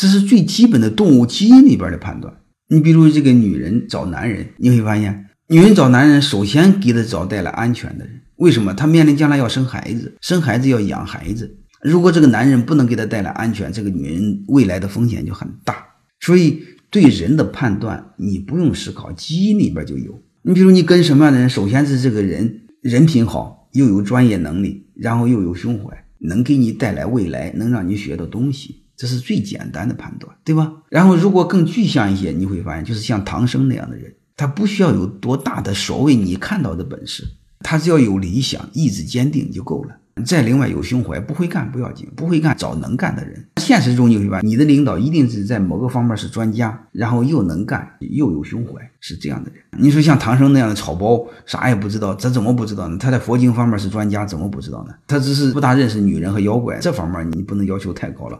这是最基本的动物基因里边的判断。你比如这个女人找男人，你会发现，女人找男人首先给她找带来安全的人。为什么？她面临将来要生孩子，生孩子要养孩子。如果这个男人不能给她带来安全，这个女人未来的风险就很大。所以，对人的判断，你不用思考，基因里边就有。你比如你跟什么样的人，首先是这个人人品好，又有专业能力，然后又有胸怀，能给你带来未来，能让你学到东西。这是最简单的判断，对吧？然后如果更具象一些，你会发现，就是像唐僧那样的人，他不需要有多大的所谓你看到的本事，他只要有理想、意志坚定就够了。再另外有胸怀，不会干不要紧，不会干找能干的人。现实中你会发现，你的领导一定是在某个方面是专家，然后又能干又有胸怀，是这样的人。你说像唐僧那样的草包，啥也不知道，这怎么不知道呢？他在佛经方面是专家，怎么不知道呢？他只是不大认识女人和妖怪，这方面你不能要求太高了。